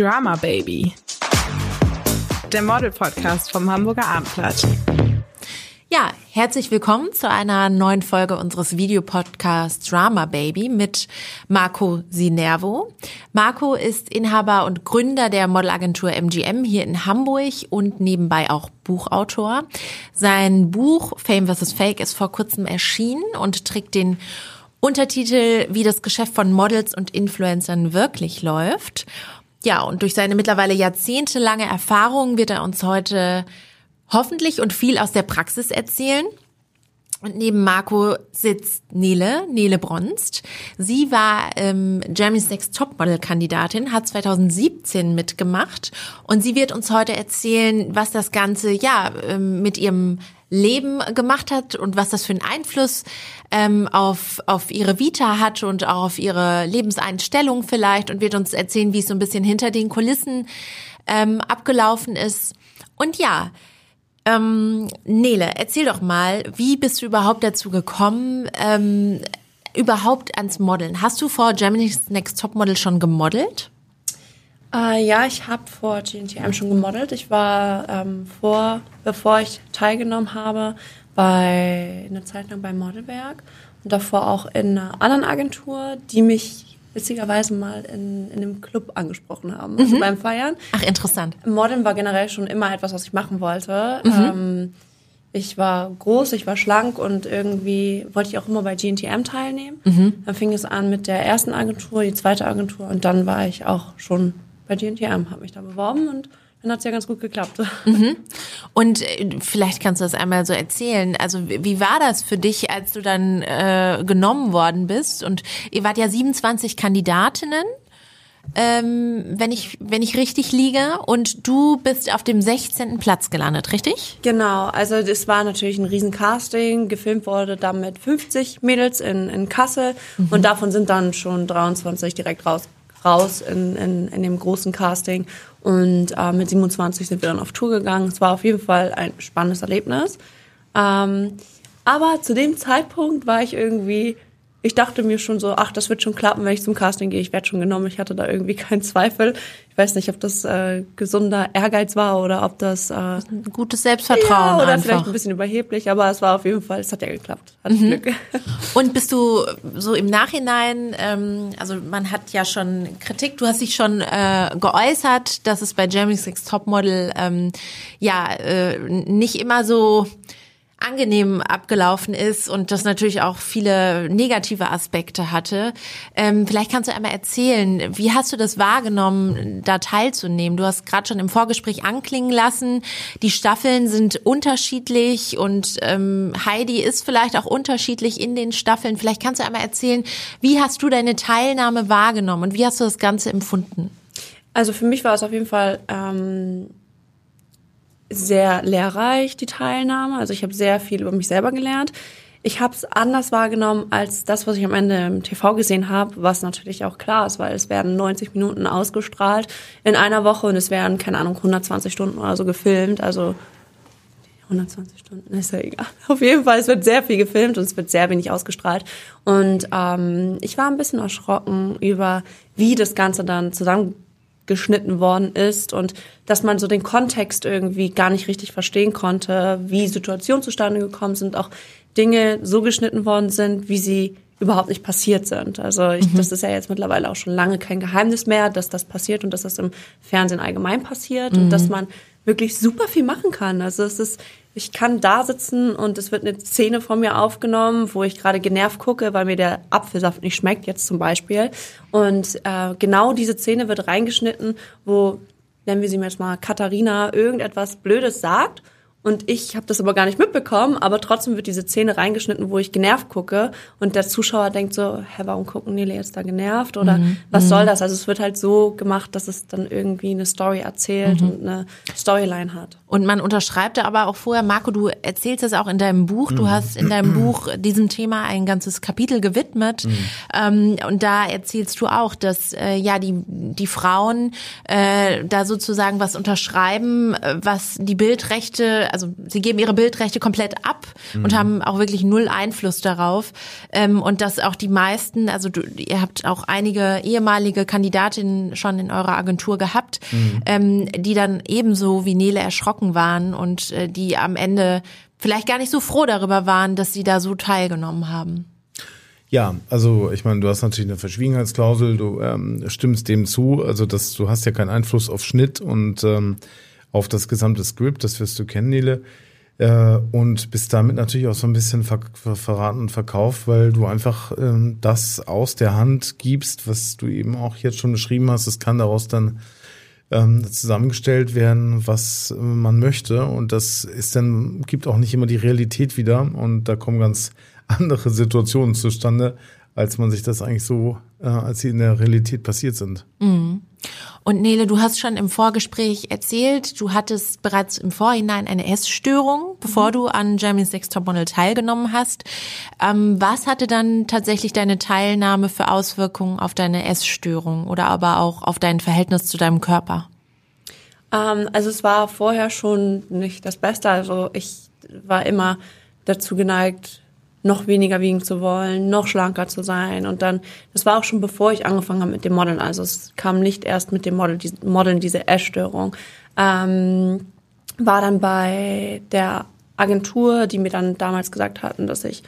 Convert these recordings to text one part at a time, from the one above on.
Drama Baby. Der Model-Podcast vom Hamburger Abendblatt. Ja, herzlich willkommen zu einer neuen Folge unseres Videopodcasts Drama Baby mit Marco Sinervo. Marco ist Inhaber und Gründer der Modelagentur MGM hier in Hamburg und nebenbei auch Buchautor. Sein Buch Fame vs. Fake ist vor kurzem erschienen und trägt den Untertitel, wie das Geschäft von Models und Influencern wirklich läuft. Ja, und durch seine mittlerweile jahrzehntelange Erfahrung wird er uns heute hoffentlich und viel aus der Praxis erzählen. Und neben Marco sitzt Nele, Nele Bronst. Sie war ähm, Jeremy's Next Topmodel-Kandidatin, hat 2017 mitgemacht und sie wird uns heute erzählen, was das Ganze ja ähm, mit ihrem Leben gemacht hat und was das für einen Einfluss ähm, auf, auf ihre Vita hat und auch auf ihre Lebenseinstellung vielleicht und wird uns erzählen, wie es so ein bisschen hinter den Kulissen ähm, abgelaufen ist. Und ja, ähm, Nele, erzähl doch mal, wie bist du überhaupt dazu gekommen, ähm, überhaupt ans Modeln? Hast du vor Germany's Next Topmodel schon gemodelt? Äh, ja, ich habe vor GNTM schon gemodelt. Ich war ähm, vor, bevor ich teilgenommen habe, bei eine Zeit lang beim Modelwerk und davor auch in einer anderen Agentur, die mich witzigerweise mal in, in einem Club angesprochen haben, also mhm. beim Feiern. Ach, interessant. Modeln war generell schon immer etwas, was ich machen wollte. Mhm. Ähm, ich war groß, ich war schlank und irgendwie wollte ich auch immer bei GNTM teilnehmen. Mhm. Dann fing es an mit der ersten Agentur, die zweite Agentur und dann war ich auch schon bei GNTM, habe mich da beworben und dann hat's ja ganz gut geklappt. Mhm. Und äh, vielleicht kannst du das einmal so erzählen. Also wie war das für dich, als du dann äh, genommen worden bist? Und ihr wart ja 27 Kandidatinnen. Ähm, wenn ich wenn ich richtig liege und du bist auf dem 16. Platz gelandet, richtig? Genau, also es war natürlich ein Riesencasting, gefilmt wurde dann mit 50 Mädels in, in Kassel mhm. und davon sind dann schon 23 direkt raus raus in, in, in dem großen Casting. Und äh, mit 27 sind wir dann auf Tour gegangen. Es war auf jeden Fall ein spannendes Erlebnis. Ähm, aber zu dem Zeitpunkt war ich irgendwie ich dachte mir schon so, ach, das wird schon klappen, wenn ich zum Casting gehe, ich werde schon genommen. Ich hatte da irgendwie keinen Zweifel. Ich weiß nicht, ob das äh, gesunder Ehrgeiz war oder ob das äh, gutes Selbstvertrauen ja, oder einfach. vielleicht ein bisschen überheblich, aber es war auf jeden Fall, es hat ja geklappt. Hat mhm. Glück. Und bist du so im Nachhinein, ähm, also man hat ja schon Kritik, du hast dich schon äh, geäußert, dass es bei Jeremy's Next Topmodel ähm, ja äh, nicht immer so angenehm abgelaufen ist und das natürlich auch viele negative Aspekte hatte. Ähm, vielleicht kannst du einmal erzählen, wie hast du das wahrgenommen, da teilzunehmen? Du hast gerade schon im Vorgespräch anklingen lassen, die Staffeln sind unterschiedlich und ähm, Heidi ist vielleicht auch unterschiedlich in den Staffeln. Vielleicht kannst du einmal erzählen, wie hast du deine Teilnahme wahrgenommen und wie hast du das Ganze empfunden? Also für mich war es auf jeden Fall ähm, sehr lehrreich, die Teilnahme. Also ich habe sehr viel über mich selber gelernt. Ich habe es anders wahrgenommen als das, was ich am Ende im TV gesehen habe, was natürlich auch klar ist, weil es werden 90 Minuten ausgestrahlt in einer Woche und es werden, keine Ahnung, 120 Stunden oder so gefilmt. Also 120 Stunden, ist ja egal. Auf jeden Fall, es wird sehr viel gefilmt und es wird sehr wenig ausgestrahlt. Und ähm, ich war ein bisschen erschrocken über, wie das Ganze dann zusammen geschnitten worden ist und dass man so den Kontext irgendwie gar nicht richtig verstehen konnte, wie Situationen zustande gekommen sind, auch Dinge so geschnitten worden sind, wie sie überhaupt nicht passiert sind. Also ich, mhm. das ist ja jetzt mittlerweile auch schon lange kein Geheimnis mehr, dass das passiert und dass das im Fernsehen allgemein passiert mhm. und dass man wirklich super viel machen kann. Also es ist ich kann da sitzen und es wird eine Szene von mir aufgenommen, wo ich gerade genervt gucke, weil mir der Apfelsaft nicht schmeckt, jetzt zum Beispiel. Und äh, genau diese Szene wird reingeschnitten, wo, nennen wir sie jetzt mal, Katharina irgendetwas Blödes sagt und ich habe das aber gar nicht mitbekommen, aber trotzdem wird diese Szene reingeschnitten, wo ich genervt gucke und der Zuschauer denkt so, hä, warum gucken Nele jetzt da genervt oder mhm. was soll mhm. das? Also es wird halt so gemacht, dass es dann irgendwie eine Story erzählt mhm. und eine Storyline hat. Und man unterschreibt da aber auch vorher, Marco, du erzählst es auch in deinem Buch, du mhm. hast in deinem Buch diesem Thema ein ganzes Kapitel gewidmet mhm. ähm, und da erzählst du auch, dass äh, ja die, die Frauen äh, da sozusagen was unterschreiben, äh, was die Bildrechte also sie geben ihre Bildrechte komplett ab mhm. und haben auch wirklich null Einfluss darauf. Ähm, und dass auch die meisten, also du, ihr habt auch einige ehemalige Kandidatinnen schon in eurer Agentur gehabt, mhm. ähm, die dann ebenso wie Nele erschrocken waren und äh, die am Ende vielleicht gar nicht so froh darüber waren, dass sie da so teilgenommen haben. Ja, also ich meine, du hast natürlich eine Verschwiegenheitsklausel, du ähm, stimmst dem zu, also dass du hast ja keinen Einfluss auf Schnitt und ähm, auf das gesamte Skript, das wirst du kennen, Nele. Äh, und bist damit natürlich auch so ein bisschen ver ver verraten und verkauft, weil du einfach ähm, das aus der Hand gibst, was du eben auch jetzt schon beschrieben hast. Es kann daraus dann ähm, zusammengestellt werden, was man möchte. Und das ist dann, gibt auch nicht immer die Realität wieder. Und da kommen ganz andere Situationen zustande, als man sich das eigentlich so, äh, als sie in der Realität passiert sind. Mhm. Und Nele, du hast schon im Vorgespräch erzählt, du hattest bereits im Vorhinein eine Essstörung, bevor mhm. du an Germany's Next Topmodel teilgenommen hast. Ähm, was hatte dann tatsächlich deine Teilnahme für Auswirkungen auf deine Essstörung oder aber auch auf dein Verhältnis zu deinem Körper? Ähm, also es war vorher schon nicht das Beste. Also ich war immer dazu geneigt, noch weniger wiegen zu wollen, noch schlanker zu sein. Und dann, das war auch schon bevor ich angefangen habe mit dem Modeln. Also es kam nicht erst mit dem Model, die, Modeln diese Essstörung. Ähm, war dann bei der Agentur, die mir dann damals gesagt hatten, dass ich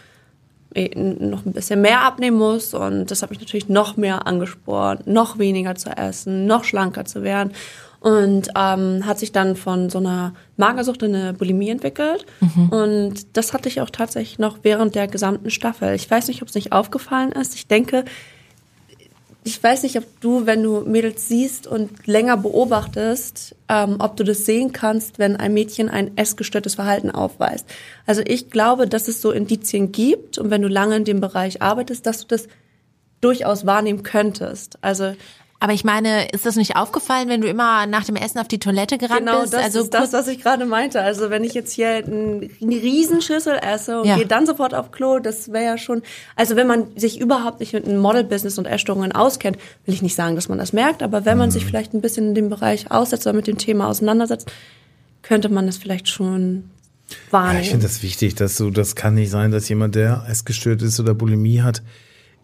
eh noch ein bisschen mehr abnehmen muss und das hat mich natürlich noch mehr angespornt, noch weniger zu essen, noch schlanker zu werden und ähm, hat sich dann von so einer Magersucht in eine Bulimie entwickelt. Mhm. Und das hatte ich auch tatsächlich noch während der gesamten Staffel. Ich weiß nicht, ob es nicht aufgefallen ist. Ich denke, ich weiß nicht, ob du, wenn du Mädels siehst und länger beobachtest, ähm, ob du das sehen kannst, wenn ein Mädchen ein essgestörtes Verhalten aufweist. Also ich glaube, dass es so Indizien gibt und wenn du lange in dem Bereich arbeitest, dass du das durchaus wahrnehmen könntest. Also aber ich meine, ist das nicht aufgefallen, wenn du immer nach dem Essen auf die Toilette gerannt genau, bist? Genau, das also ist das, was ich gerade meinte. Also wenn ich jetzt hier eine Riesenschüssel esse und ja. gehe dann sofort auf Klo, das wäre ja schon, also wenn man sich überhaupt nicht mit einem Model-Business und Essstörungen auskennt, will ich nicht sagen, dass man das merkt, aber wenn man mhm. sich vielleicht ein bisschen in dem Bereich aussetzt oder mit dem Thema auseinandersetzt, könnte man das vielleicht schon wahrnehmen. Ja, ich finde das wichtig, dass du, das kann nicht sein, dass jemand, der essgestört ist oder Bulimie hat,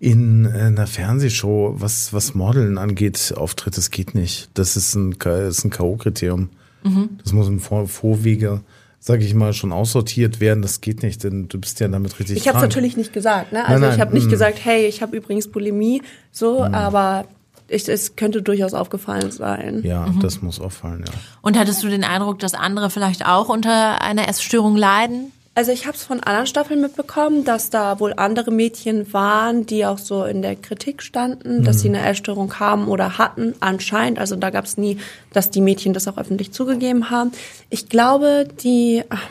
in einer Fernsehshow, was, was Modeln angeht, auftritt, das geht nicht. Das ist ein, das ist ein K.O.-Kriterium. Mhm. Das muss im Vor Vorwege, sage ich mal, schon aussortiert werden. Das geht nicht, denn du bist ja damit richtig. Ich habe natürlich nicht gesagt, ne? Also nein, nein, ich habe nicht mm. gesagt, hey, ich habe übrigens Bulimie, so, mm. aber ich, es könnte durchaus aufgefallen sein. Ja, mhm. das muss auffallen, ja. Und hattest du den Eindruck, dass andere vielleicht auch unter einer Essstörung leiden? Also ich habe es von anderen Staffeln mitbekommen, dass da wohl andere Mädchen waren, die auch so in der Kritik standen, dass mhm. sie eine Essstörung haben oder hatten, anscheinend. Also da gab es nie, dass die Mädchen das auch öffentlich zugegeben haben. Ich glaube, die, ach,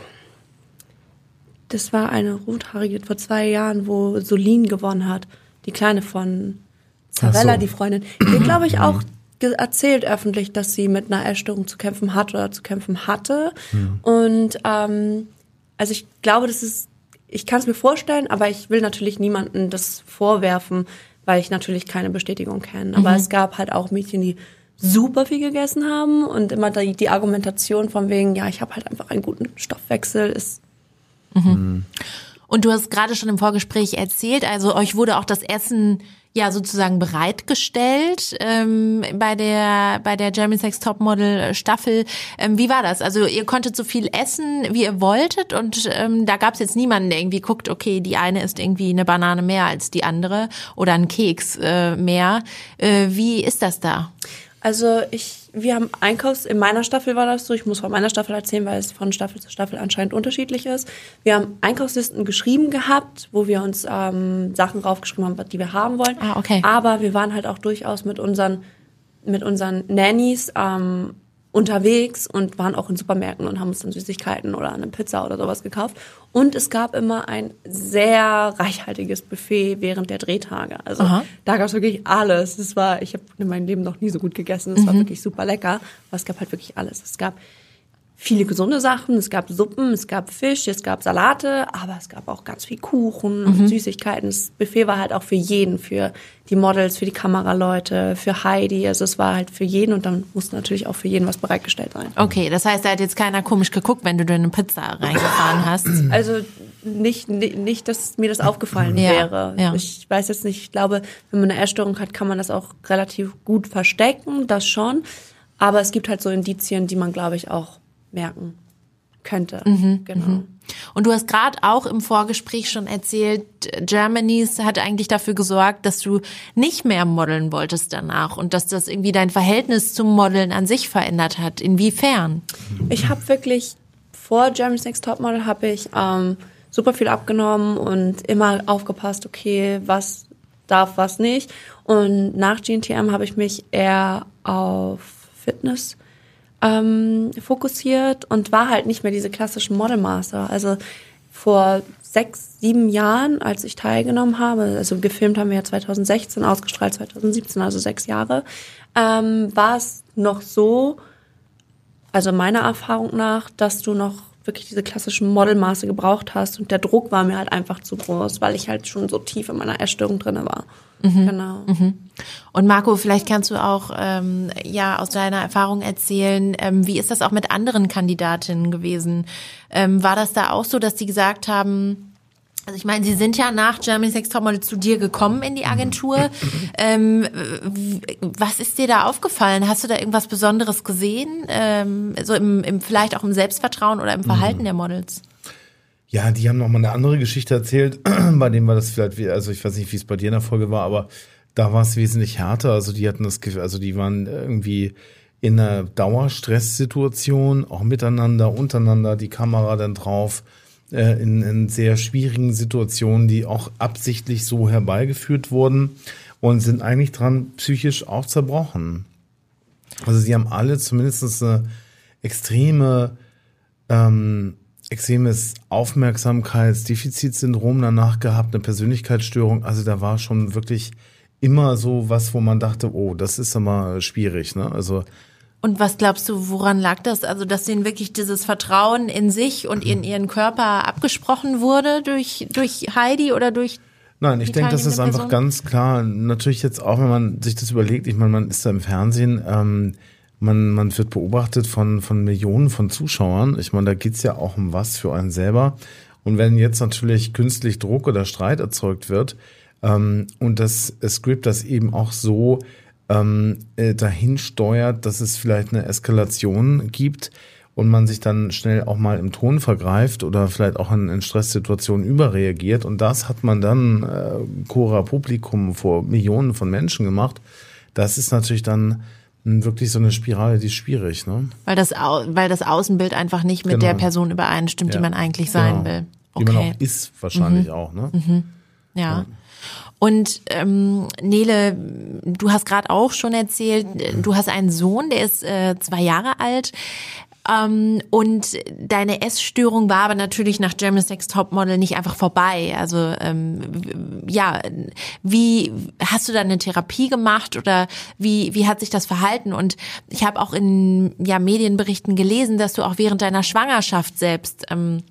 das war eine rothaarige vor zwei Jahren, wo Solin gewonnen hat, die kleine von Zarella, so. die Freundin. Die glaube ich auch erzählt öffentlich, dass sie mit einer Essstörung zu kämpfen hat oder zu kämpfen hatte. Mhm. Und ähm, also ich glaube, das ist, ich kann es mir vorstellen, aber ich will natürlich niemanden das vorwerfen, weil ich natürlich keine Bestätigung kenne. Aber mhm. es gab halt auch Mädchen, die super viel gegessen haben und immer die, die Argumentation von wegen, ja, ich habe halt einfach einen guten Stoffwechsel, ist. Mhm. Und du hast gerade schon im Vorgespräch erzählt, also euch wurde auch das Essen ja sozusagen bereitgestellt ähm, bei der bei der German Sex Topmodel Staffel. Ähm, wie war das? Also ihr konntet so viel essen, wie ihr wolltet und ähm, da gab es jetzt niemanden, der irgendwie guckt, okay, die eine ist irgendwie eine Banane mehr als die andere oder ein Keks äh, mehr. Äh, wie ist das da? Also ich wir haben Einkaufs, in meiner Staffel war das so, ich muss von meiner Staffel erzählen, weil es von Staffel zu Staffel anscheinend unterschiedlich ist. Wir haben Einkaufslisten geschrieben gehabt, wo wir uns ähm, Sachen raufgeschrieben haben, die wir haben wollen. Ah, okay. Aber wir waren halt auch durchaus mit unseren, mit unseren Nannies ähm, unterwegs und waren auch in Supermärkten und haben uns dann Süßigkeiten oder eine Pizza oder sowas gekauft. Und es gab immer ein sehr reichhaltiges Buffet während der Drehtage. Also Aha. da gab es wirklich alles. Es war, ich habe in meinem Leben noch nie so gut gegessen. Es mhm. war wirklich super lecker. Aber es gab halt wirklich alles. Es gab viele gesunde Sachen. Es gab Suppen, es gab Fisch, es gab Salate, aber es gab auch ganz viel Kuchen und Süßigkeiten. Das Buffet war halt auch für jeden, für die Models, für die Kameraleute, für Heidi. Also es war halt für jeden und dann musste natürlich auch für jeden was bereitgestellt sein. Okay, das heißt, da hat jetzt keiner komisch geguckt, wenn du dir eine Pizza reingefahren hast. Also nicht, nicht, nicht, dass mir das aufgefallen Ja, wäre. ja. Ich weiß jetzt nicht, ich glaube, wenn man eine Essstörung hat, kann man das auch relativ gut verstecken, das schon. Aber es gibt halt so Indizien, die man, glaube ich, auch merken könnte. Mhm, genau. Und du hast gerade auch im Vorgespräch schon erzählt, Germany's hat eigentlich dafür gesorgt, dass du nicht mehr modeln wolltest danach und dass das irgendwie dein Verhältnis zum Modeln an sich verändert hat. Inwiefern? Ich habe wirklich vor Germany's Next Topmodel habe ich ähm, super viel abgenommen und immer aufgepasst, okay, was darf, was nicht. Und nach GNTM habe ich mich eher auf Fitness ähm, fokussiert und war halt nicht mehr diese klassischen Modelmaster. Also vor sechs, sieben Jahren, als ich teilgenommen habe, also gefilmt haben wir ja 2016, ausgestrahlt 2017, also sechs Jahre, ähm, war es noch so, also meiner Erfahrung nach, dass du noch wirklich diese klassischen Modelmaße gebraucht hast und der Druck war mir halt einfach zu groß, weil ich halt schon so tief in meiner Essstörung drinne war. Genau. Und Marco, vielleicht kannst du auch ähm, ja aus deiner Erfahrung erzählen, ähm, wie ist das auch mit anderen Kandidatinnen gewesen? Ähm, war das da auch so, dass die gesagt haben, also ich meine, sie sind ja nach Germany's Next Topmodel zu dir gekommen in die Agentur. ähm, was ist dir da aufgefallen? Hast du da irgendwas Besonderes gesehen? Ähm, so im, im vielleicht auch im Selbstvertrauen oder im Verhalten der Models? Ja, die haben noch mal eine andere Geschichte erzählt. bei dem war das vielleicht, also ich weiß nicht, wie es bei dir in der Folge war, aber da war es wesentlich härter. Also die hatten das Gefühl, also die waren irgendwie in einer Dauerstresssituation, auch miteinander, untereinander, die Kamera dann drauf, äh, in, in sehr schwierigen Situationen, die auch absichtlich so herbeigeführt wurden und sind eigentlich dran psychisch auch zerbrochen. Also sie haben alle zumindest eine extreme ähm, extremes Aufmerksamkeitsdefizitsyndrom danach gehabt, eine Persönlichkeitsstörung. Also da war schon wirklich immer so was, wo man dachte, oh, das ist aber schwierig. Ne? Also Und was glaubst du, woran lag das? Also, dass denen wirklich dieses Vertrauen in sich und in ihren Körper abgesprochen wurde durch, durch Heidi oder durch Nein, ich denke, das ist teilnehmende einfach Person? ganz klar. Natürlich jetzt auch, wenn man sich das überlegt, ich meine, man ist da im Fernsehen, ähm, man, man wird beobachtet von, von Millionen von Zuschauern. Ich meine, da geht's ja auch um was für einen selber. Und wenn jetzt natürlich künstlich Druck oder Streit erzeugt wird ähm, und das Skript das eben auch so ähm, äh, dahin steuert, dass es vielleicht eine Eskalation gibt und man sich dann schnell auch mal im Ton vergreift oder vielleicht auch in, in Stresssituationen überreagiert. Und das hat man dann äh, Cora Publikum vor Millionen von Menschen gemacht. Das ist natürlich dann mh, wirklich so eine Spirale, die ist schwierig. Ne? Weil das, Au- weil das Außenbild einfach nicht mit Genau. der Person übereinstimmt, die Ja. man eigentlich sein Genau. will. Die man Okay, Mhm. auch ist wahrscheinlich auch. Ne? ja. Und ähm, Nele, du hast gerade auch schon erzählt, du hast einen Sohn, der ist äh, zwei Jahre alt. Ähm, und deine Essstörung war aber natürlich nach Germany's Next Topmodel nicht einfach vorbei. Also ähm, ja, wie hast du da eine Therapie gemacht oder wie wie hat sich das verhalten? Und ich habe auch in ja Medienberichten gelesen, dass du auch während deiner Schwangerschaft selbst ähm,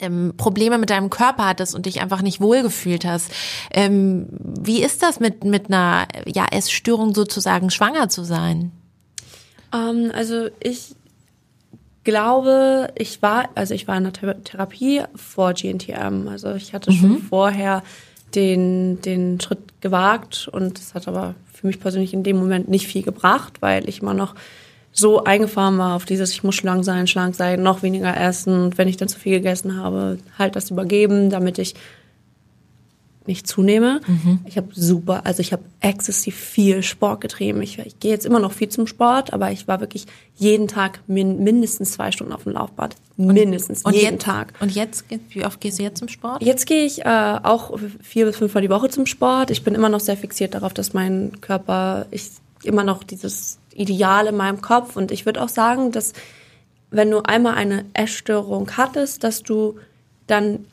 ähm, Probleme mit deinem Körper hattest und dich einfach nicht wohlgefühlt hast. Ähm, wie ist das mit mit einer ja Essstörung sozusagen schwanger zu sein? Ähm, also ich glaube, ich war, also ich war in der Thera- Therapie vor GNTM. Also ich hatte schon vorher den, den Schritt gewagt und es hat aber für mich persönlich in dem Moment nicht viel gebracht, weil ich immer noch so eingefahren war auf dieses, ich muss schlank sein, schlank sein, noch weniger essen und wenn ich dann zu viel gegessen habe, halt das übergeben, damit ich nicht zunehme. Ich habe super, also ich habe exzessiv viel Sport getrieben. Ich, ich gehe jetzt immer noch viel zum Sport, aber ich war wirklich jeden Tag min, mindestens zwei Stunden auf dem Laufbad. mindestens, jeden jetzt, Tag. Und jetzt, wie oft gehst du jetzt zum Sport? Jetzt gehe ich äh, auch vier bis fünfmal die Woche zum Sport. Ich bin immer noch sehr fixiert darauf, dass mein Körper, ich immer noch dieses Ideal in meinem Kopf und ich würde auch sagen, dass wenn du einmal eine Essstörung hattest, dass du dann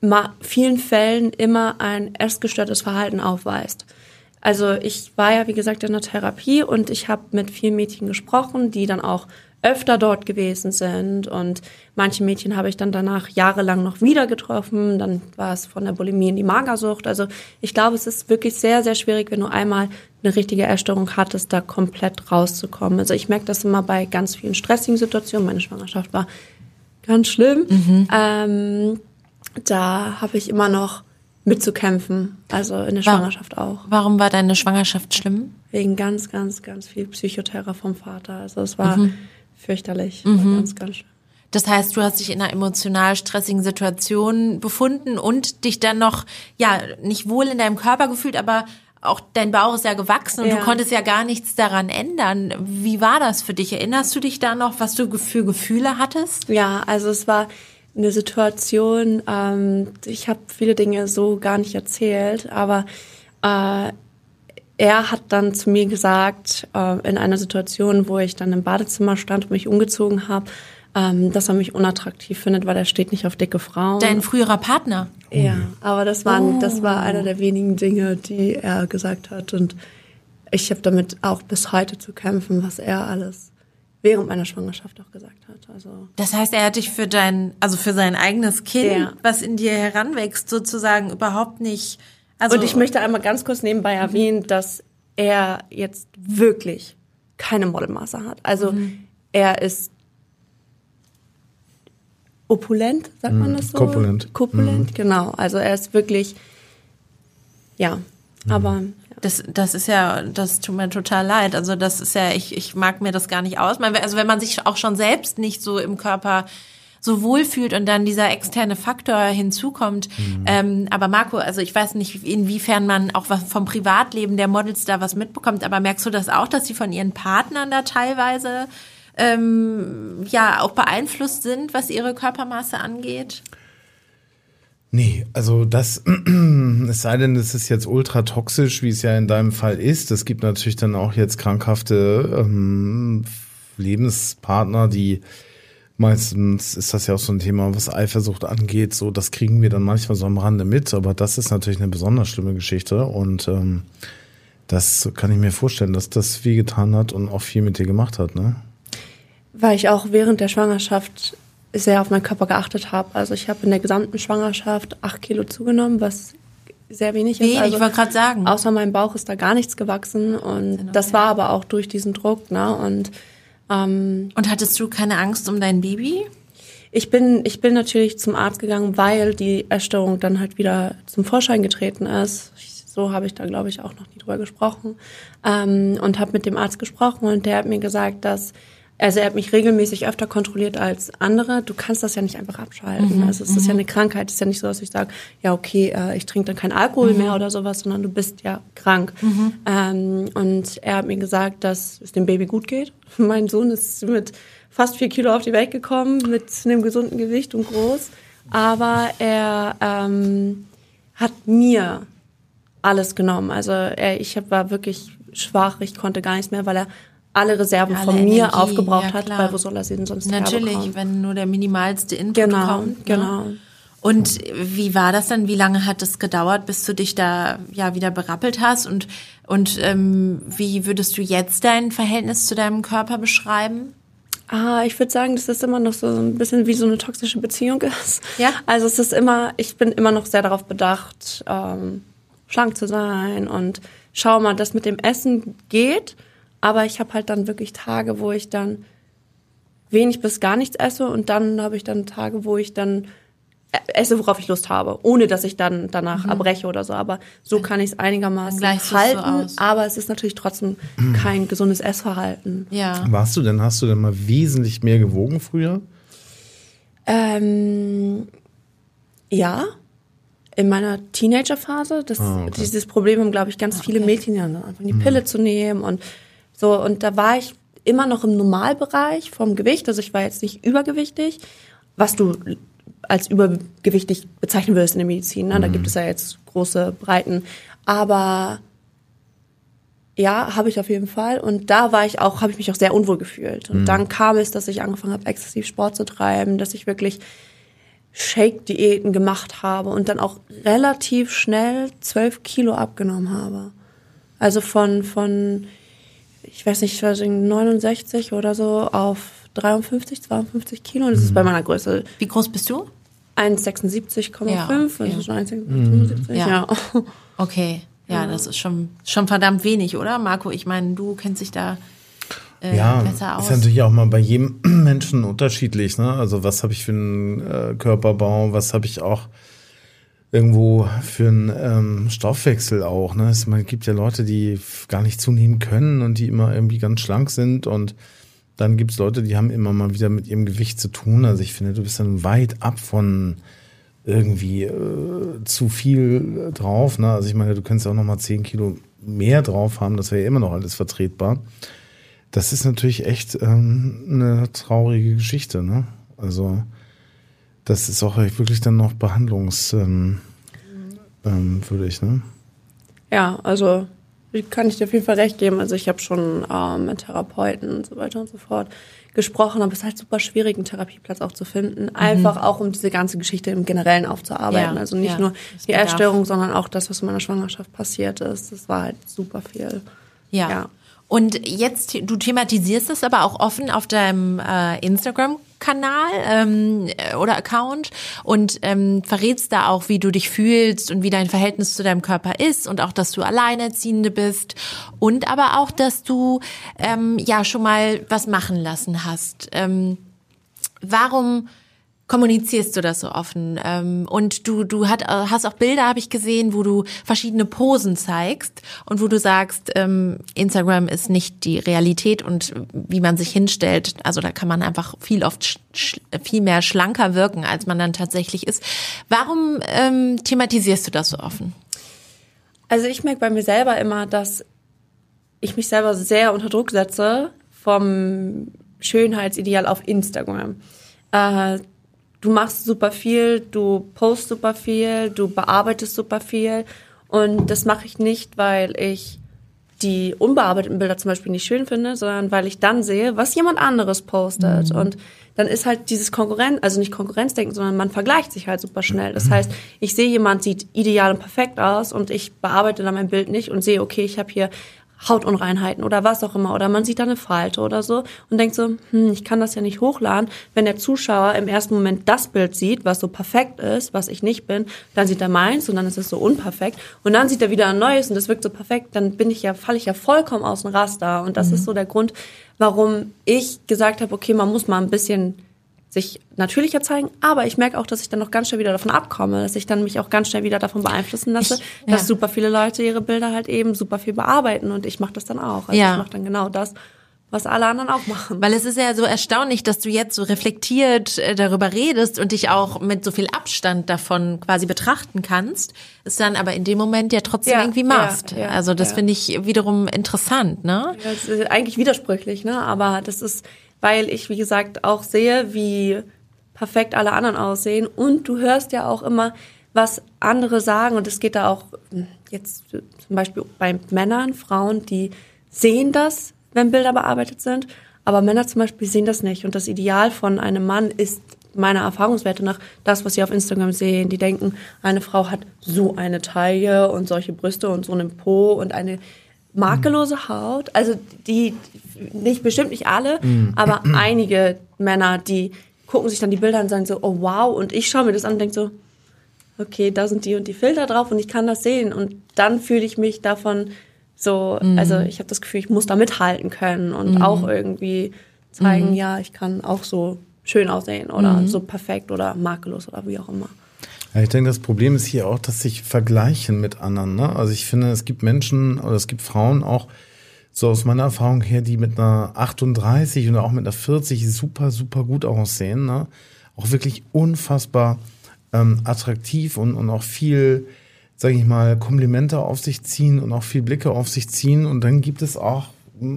ma vielen Fällen immer ein essgestörtes Verhalten aufweist. Also ich war ja, wie gesagt, in der Therapie und ich habe mit vielen Mädchen gesprochen, die dann auch öfter dort gewesen sind. Und manche Mädchen habe ich dann danach jahrelang noch wieder getroffen. Dann war es von der Bulimie in die Magersucht. Also ich glaube, es ist wirklich sehr, sehr schwierig, wenn du einmal eine richtige Essstörung hattest, da komplett rauszukommen. Also ich merke das immer bei ganz vielen stressigen Situationen. Meine Schwangerschaft war ganz schlimm. Mhm. Ähm, da habe ich immer noch mitzukämpfen. Also in der Schwangerschaft auch. Warum war deine Schwangerschaft schlimm? Wegen ganz, ganz, ganz viel Psychoterror vom Vater. Also es war Mhm. Fürchterlich. War ganz, ganz schlimm. Das heißt, du hast dich in einer emotional stressigen Situation befunden und dich dann noch, ja, nicht wohl in deinem Körper gefühlt, aber auch dein Bauch ist ja gewachsen und Ja. du konntest ja gar nichts daran ändern. Wie war das für dich? Erinnerst du dich da noch, was du für Gefühle hattest? Ja, also es war eine Situation, ähm, ich habe viele Dinge so gar nicht erzählt, aber äh, er hat dann zu mir gesagt, äh, in einer Situation, wo ich dann im Badezimmer stand und mich umgezogen habe, ähm, dass er mich unattraktiv findet, weil er steht nicht auf dicke Frauen. Dein früherer Partner? Ja, aber das war, das war einer der wenigen Dinge, die er gesagt hat. Und ich habe damit auch bis heute zu kämpfen, was er alles während meiner Schwangerschaft auch gesagt hat. Also Das heißt, er hat dich für dein, also für sein eigenes Kind, Ja. was in dir heranwächst, sozusagen überhaupt nicht. Also und ich möchte einmal ganz kurz nebenbei erwähnen, dass er jetzt wirklich keine Modelmaße hat. Also er ist opulent, sagt man das so? korpulent. Korpulent, genau. Also er ist wirklich, ja, aber ja. Das, das ist ja, das tut mir total leid. Also das ist ja, ich, ich mag mir das gar nicht ausmalen. Also wenn man sich auch schon selbst nicht so im Körper so wohlfühlt und dann dieser externe Faktor hinzukommt. Ähm, aber Marco, also ich weiß nicht, inwiefern man auch was vom Privatleben der Models da was mitbekommt, aber merkst du das auch, dass sie von ihren Partnern da teilweise ähm, ja auch beeinflusst sind, was ihre Körpermaße angeht? Nee, also das, es sei denn, es ist jetzt ultra toxisch, wie es ja in deinem Fall ist. Es gibt natürlich dann auch jetzt krankhafte ähm, Lebenspartner, die meistens ist das ja auch so ein Thema, was Eifersucht angeht. So, das kriegen wir dann manchmal so am Rande mit, aber das ist natürlich eine besonders schlimme Geschichte und ähm, das kann ich mir vorstellen, dass das viel getan hat und auch viel mit dir gemacht hat, ne? Weil ich auch während der Schwangerschaft sehr auf meinen Körper geachtet habe. Also ich habe in der gesamten Schwangerschaft acht Kilo zugenommen, was sehr wenig Wenig, ist. Also ich wollte gerade sagen. Außer meinem Bauch ist da gar nichts gewachsen und das war aber auch durch diesen Druck. Ne? Und ähm, Und hattest du keine Angst um dein Baby? ich bin ich bin natürlich zum Arzt gegangen, weil die Essstörung dann halt wieder zum Vorschein getreten ist. Ich, so habe ich da glaube ich auch noch nie drüber gesprochen ähm, und habe mit dem Arzt gesprochen und der hat mir gesagt, dass also er hat mich regelmäßig öfter kontrolliert als andere. Du kannst das ja nicht einfach abschalten. also es ist ja eine Krankheit. Es ist ja nicht so, dass ich sage, ja okay, äh, ich trinke dann keinen Alkohol mehr oder sowas, sondern du bist ja krank. Ähm, und er hat mir gesagt, dass es dem Baby gut geht. Mein Sohn ist mit fast vier Kilo auf die Welt gekommen, mit einem gesunden Gewicht und groß. Aber er ähm, hat mir alles genommen. Also er, ich hab- war wirklich schwach, ich konnte gar nichts mehr, weil er alle Reserven Alle von mir Energie, aufgebraucht ja, hat, weil wo soll er sie denn sonst Natürlich, wenn nur der minimalste Input Genau, kommt. Ne? genau. Und wie war das dann? Wie lange hat es gedauert, bis du dich da ja wieder berappelt hast? Und, und ähm, wie würdest du jetzt dein Verhältnis zu deinem Körper beschreiben? Ah, ich würde sagen, dass das immer noch so ein bisschen wie so eine toxische Beziehung ist. Ja? Also es ist immer, ich bin immer noch sehr darauf bedacht, ähm, schlank zu sein und schau mal, das mit dem Essen geht, aber ich habe halt dann wirklich Tage, wo ich dann wenig bis gar nichts esse und dann habe ich dann Tage, wo ich dann äh, esse, worauf ich Lust habe, ohne dass ich dann danach erbreche oder so. Aber so kann ich es einigermaßen Mhm. So halten. aus. aber es ist natürlich trotzdem kein gesundes Essverhalten. Ja. Warst du denn, hast du denn mal wesentlich mehr gewogen früher? Ähm, ja, in meiner Teenagerphase. Das, Ah, okay. Dieses Problem haben, glaube ich, ganz viele Mädchen ja anfangen, die Pille zu nehmen und so. Und da war ich immer noch im Normalbereich vom Gewicht. Also ich war jetzt nicht übergewichtig, was du als übergewichtig bezeichnen würdest in der Medizin. Ne? Da gibt es ja jetzt große Breiten. Aber ja, habe ich auf jeden Fall. Und da war ich auch, habe ich mich auch sehr unwohl gefühlt. Und dann kam es, dass ich angefangen habe, exzessiv Sport zu treiben, dass ich wirklich Shake-Diäten gemacht habe und dann auch relativ schnell zwölf Kilo abgenommen habe. Also von, von, ich weiß nicht, ich weiß nicht, 69 oder so auf 53, 52 Kilo. Und das ist bei meiner Größe Wie groß bist du? 1,76,5. Ja, das ja. ist 1,75. Ja. Ja. Okay. Ja, das ist schon, schon verdammt wenig, oder? Marco, ich meine, du kennst dich da äh, ja, besser aus. ist natürlich auch mal bei jedem Menschen unterschiedlich. Ne? Also was habe ich für einen äh, Körperbau, was habe ich auch irgendwo für einen ähm, Stoffwechsel auch. Ne? Es man gibt ja Leute, die gar nicht zunehmen können und die immer irgendwie ganz schlank sind und dann gibt's Leute, die haben immer mal wieder mit ihrem Gewicht zu tun. Also ich finde, du bist dann weit ab von irgendwie äh, zu viel drauf. Ne? Also ich meine, du könntest auch noch mal 10 Kilo mehr drauf haben, das wäre ja immer noch alles vertretbar. Das ist natürlich echt ähm, eine traurige Geschichte. Ne? Also das ist auch wirklich dann noch behandlungswürdig. Ähm, ähm, ne? Ja, also kann ich dir auf jeden Fall recht geben. Also ich habe schon ähm, mit Therapeuten und so weiter und so fort gesprochen, aber es ist halt super schwierig, einen Therapieplatz auch zu finden. Einfach auch, um diese ganze Geschichte im Generellen aufzuarbeiten. Mhm. Ja, also nicht ja. nur die Essstörung, sondern auch das, was in meiner Schwangerschaft passiert ist. Das war halt super viel. Ja. Ja. Und jetzt, du thematisierst es aber auch offen auf deinem äh, Instagram-Kanal ähm, äh, oder Account und ähm, verrätst da auch, wie du dich fühlst und wie dein Verhältnis zu deinem Körper ist und auch, dass du Alleinerziehende bist und aber auch, dass du ähm, ja schon mal was machen lassen hast. Ähm, warum kommunizierst du das so offen? Ähm, und du, du hat, hast auch Bilder, habe ich gesehen, wo du verschiedene Posen zeigst und wo du sagst, ähm, Instagram ist nicht die Realität und wie man sich hinstellt. Also da kann man einfach viel oft viel mehr schlanker wirken, als man dann tatsächlich ist. Warum ähm, thematisierst du das so offen? Also ich merke bei mir selber immer, dass ich mich selber sehr unter Druck setze vom Schönheitsideal auf Instagram. Äh, du machst super viel, du postst super viel, du bearbeitest super viel und das mache ich nicht, weil ich die unbearbeiteten Bilder zum Beispiel nicht schön finde, sondern weil ich dann sehe, was jemand anderes postet. Und dann ist halt dieses Konkurrenz, also nicht Konkurrenzdenken, sondern man vergleicht sich halt super schnell. Das heißt, ich sehe, jemand sieht ideal und perfekt aus und ich bearbeite dann mein Bild nicht und sehe, okay, ich habe hier Hautunreinheiten oder was auch immer. Oder man sieht da eine Falte oder so und denkt so, hm, ich kann das ja nicht hochladen. Wenn der Zuschauer im ersten Moment das Bild sieht, was so perfekt ist, was ich nicht bin, dann sieht er meins und dann ist es so unperfekt. Und dann sieht er wieder ein neues und das wirkt so perfekt, dann bin ich ja, falle ich ja vollkommen aus dem Raster. Und das ist so der Grund, warum ich gesagt habe, okay, man muss mal ein bisschen sich natürlicher zeigen, aber ich merke auch, dass ich dann noch ganz schnell wieder davon abkomme, dass ich dann mich auch ganz schnell wieder davon beeinflussen lasse, Ich- dass ja. super viele Leute ihre Bilder halt eben super viel bearbeiten und ich mache das dann auch. Also Ja. ich mache dann genau das, was alle anderen auch machen. Weil es ist ja so erstaunlich, dass du jetzt so reflektiert äh, darüber redest und dich auch mit so viel Abstand davon quasi betrachten kannst, es dann aber in dem Moment ja trotzdem Ja, irgendwie ja, machst. ja, also das ja. finde ich wiederum interessant, ne? Das ist eigentlich widersprüchlich, ne? Aber das ist, weil ich, wie gesagt, auch sehe, wie perfekt alle anderen aussehen. Und du hörst ja auch immer, was andere sagen. Und es geht da auch hm, jetzt zum Beispiel bei Männern, Frauen, die sehen das, wenn Bilder bearbeitet sind. Aber Männer zum Beispiel sehen das nicht. Und das Ideal von einem Mann ist meiner Erfahrungswerte nach das, was sie auf Instagram sehen. Die denken, eine Frau hat so eine Taille und solche Brüste und so einen Po und eine makellose Haut. Also die, nicht bestimmt nicht alle, aber einige Männer, die gucken sich dann die Bilder an und sagen so, oh wow. Und ich schaue mir das an und denke so, okay, da sind die und die Filter drauf und ich kann das sehen. Und dann fühle ich mich davon so, also ich habe das Gefühl, ich muss da mithalten können und auch irgendwie zeigen, ja, ich kann auch so schön aussehen oder so perfekt oder makellos oder wie auch immer. Ja, ich denke, das Problem ist hier auch, dass sich vergleichen mit anderen. Ne? Also ich finde, es gibt Menschen oder es gibt Frauen auch, so aus meiner Erfahrung her, die mit einer 38 oder auch mit einer 40 super, super gut aussehen. Ne? Auch wirklich unfassbar ähm, attraktiv und, und auch viel, sage ich mal, Komplimente auf sich ziehen und auch viel Blicke auf sich ziehen. Und dann gibt es auch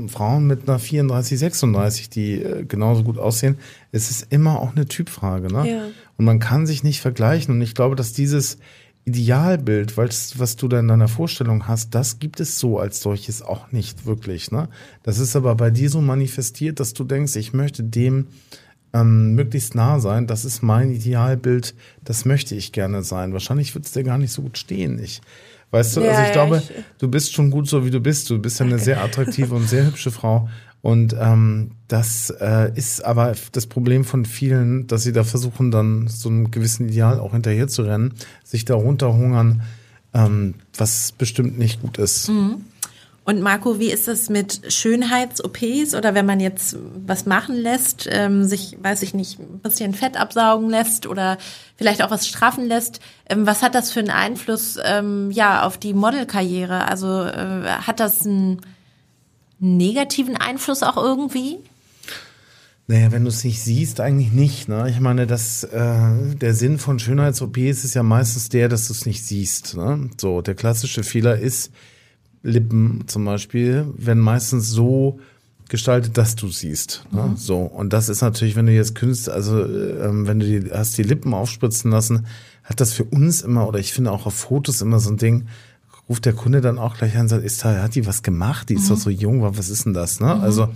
Frauen mit einer 34, 36, die äh, genauso gut aussehen. Es ist immer auch eine Typfrage. Ne? Ja. Und man kann sich nicht vergleichen. Und ich glaube, dass dieses Idealbild, weil's- was du da in deiner Vorstellung hast, das gibt es so als solches auch nicht wirklich. Ne? Das ist aber bei dir so manifestiert, dass du denkst, ich möchte dem ähm, möglichst nah sein. Das ist mein Idealbild. Das möchte ich gerne sein. Wahrscheinlich wird es dir gar nicht so gut stehen. Ich Weißt du, Ja, also ich ja, glaube, ich- du bist schon gut so, wie du bist. Du bist ja eine sehr attraktive und sehr hübsche Frau. Und ähm, das äh, ist aber das Problem von vielen, dass sie da versuchen, dann so einem gewissen Ideal auch hinterher zu rennen, sich da runterhungern, ähm, was bestimmt nicht gut ist. Und Marco, wie ist es mit Schönheits-OPs oder wenn man jetzt was machen lässt, ähm, sich, weiß ich nicht, ein bisschen Fett absaugen lässt oder vielleicht auch was straffen lässt? Ähm, was hat das für einen Einfluss ähm, ja auf die Modelkarriere? Also äh, hat das einen negativen Einfluss auch irgendwie? Naja, wenn du es nicht siehst, eigentlich nicht. Ne? Ich meine, das, äh, der Sinn von Schönheits-OPs ist ja meistens der, dass du es nicht siehst. Ne? So, der klassische Fehler ist, Lippen zum Beispiel werden meistens so gestaltet, dass du siehst. Ne? So und das ist natürlich, wenn du jetzt künst, also ähm, wenn du die, hast die Lippen aufspritzen lassen, hat das für uns immer oder ich finde auch auf Fotos immer so ein Ding. Ruft der Kunde dann auch gleich an und sagt, ist da, hat die was gemacht? Die ist doch so jung, was ist denn das? Ne? Also